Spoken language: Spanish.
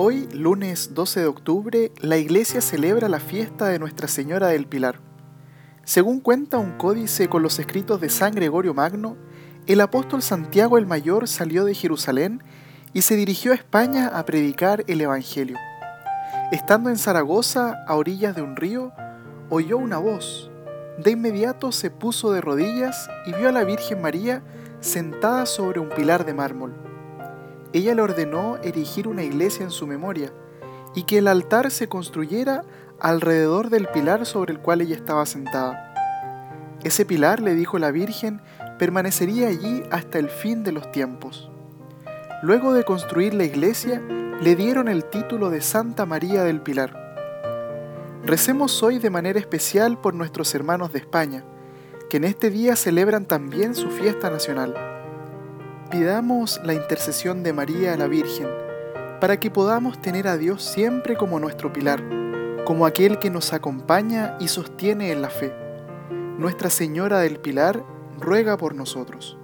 Hoy, lunes 12 de octubre, la iglesia celebra la fiesta de Nuestra Señora del Pilar. Según cuenta un códice con los escritos de San Gregorio Magno, el apóstol Santiago el Mayor salió de Jerusalén y se dirigió a España a predicar el Evangelio. Estando en Zaragoza, a orillas de un río, oyó una voz. De inmediato se puso de rodillas y vio a la Virgen María sentada sobre un pilar de mármol ella le ordenó erigir una iglesia en su memoria y que el altar se construyera alrededor del pilar sobre el cual ella estaba sentada. Ese pilar, le dijo la Virgen, permanecería allí hasta el fin de los tiempos. Luego de construir la iglesia, le dieron el título de Santa María del Pilar. Recemos hoy de manera especial por nuestros hermanos de España, que en este día celebran también su fiesta nacional. Pidamos la intercesión de María la Virgen para que podamos tener a Dios siempre como nuestro pilar, como aquel que nos acompaña y sostiene en la fe. Nuestra Señora del Pilar ruega por nosotros.